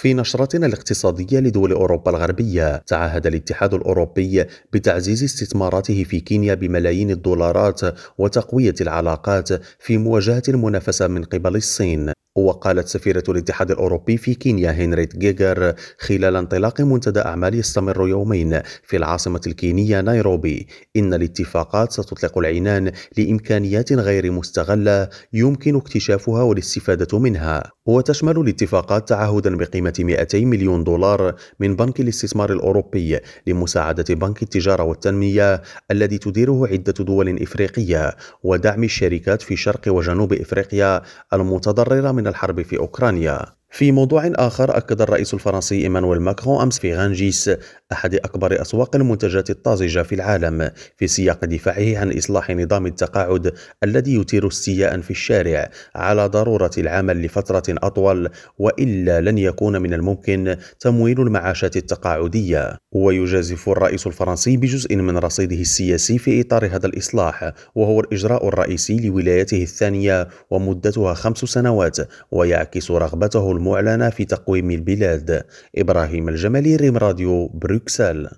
في نشرتنا الاقتصادية لدول أوروبا الغربية. تعهد الاتحاد الأوروبي بتعزيز استثماراته في كينيا بملايين الدولارات وتقوية العلاقات في مواجهة المنافسة من قبل الصين. وقالت سفيرة الاتحاد الأوروبي في كينيا هنريت جيجر خلال انطلاق منتدى أعمال يستمر يومين في العاصمة الكينية نيروبي إن الاتفاقات ستطلق العنان لإمكانيات غير مستغلة يمكن اكتشافها والاستفادة منها. وتشمل الاتفاقات تعهدا بقيمة 200 مليون دولار من بنك الاستثمار الأوروبي لمساعدة بنك التجارة والتنمية الذي تديره عدة دول إفريقية ودعم الشركات في شرق وجنوب إفريقيا المتضررة من الحرب في أوكرانيا. في موضوع آخر أكد الرئيس الفرنسي إيمانويل ماكرون أمس في غانجيس أحد أكبر أسواق المنتجات الطازجة في العالم في سياق دفاعه عن إصلاح نظام التقاعد الذي يثير استياء في الشارع على ضرورة العمل لفترة أطول وإلا لن يكون من الممكن تمويل المعاشات التقاعدية. ويجازف الرئيس الفرنسي بجزء من رصيده السياسي في إطار هذا الإصلاح وهو الإجراء الرئيسي لولايته الثانية ومدتها خمس سنوات ويعكس رغبته المعلنة في تقويم البلاد. إبراهيم الجمالي ريم راديو بروكسل.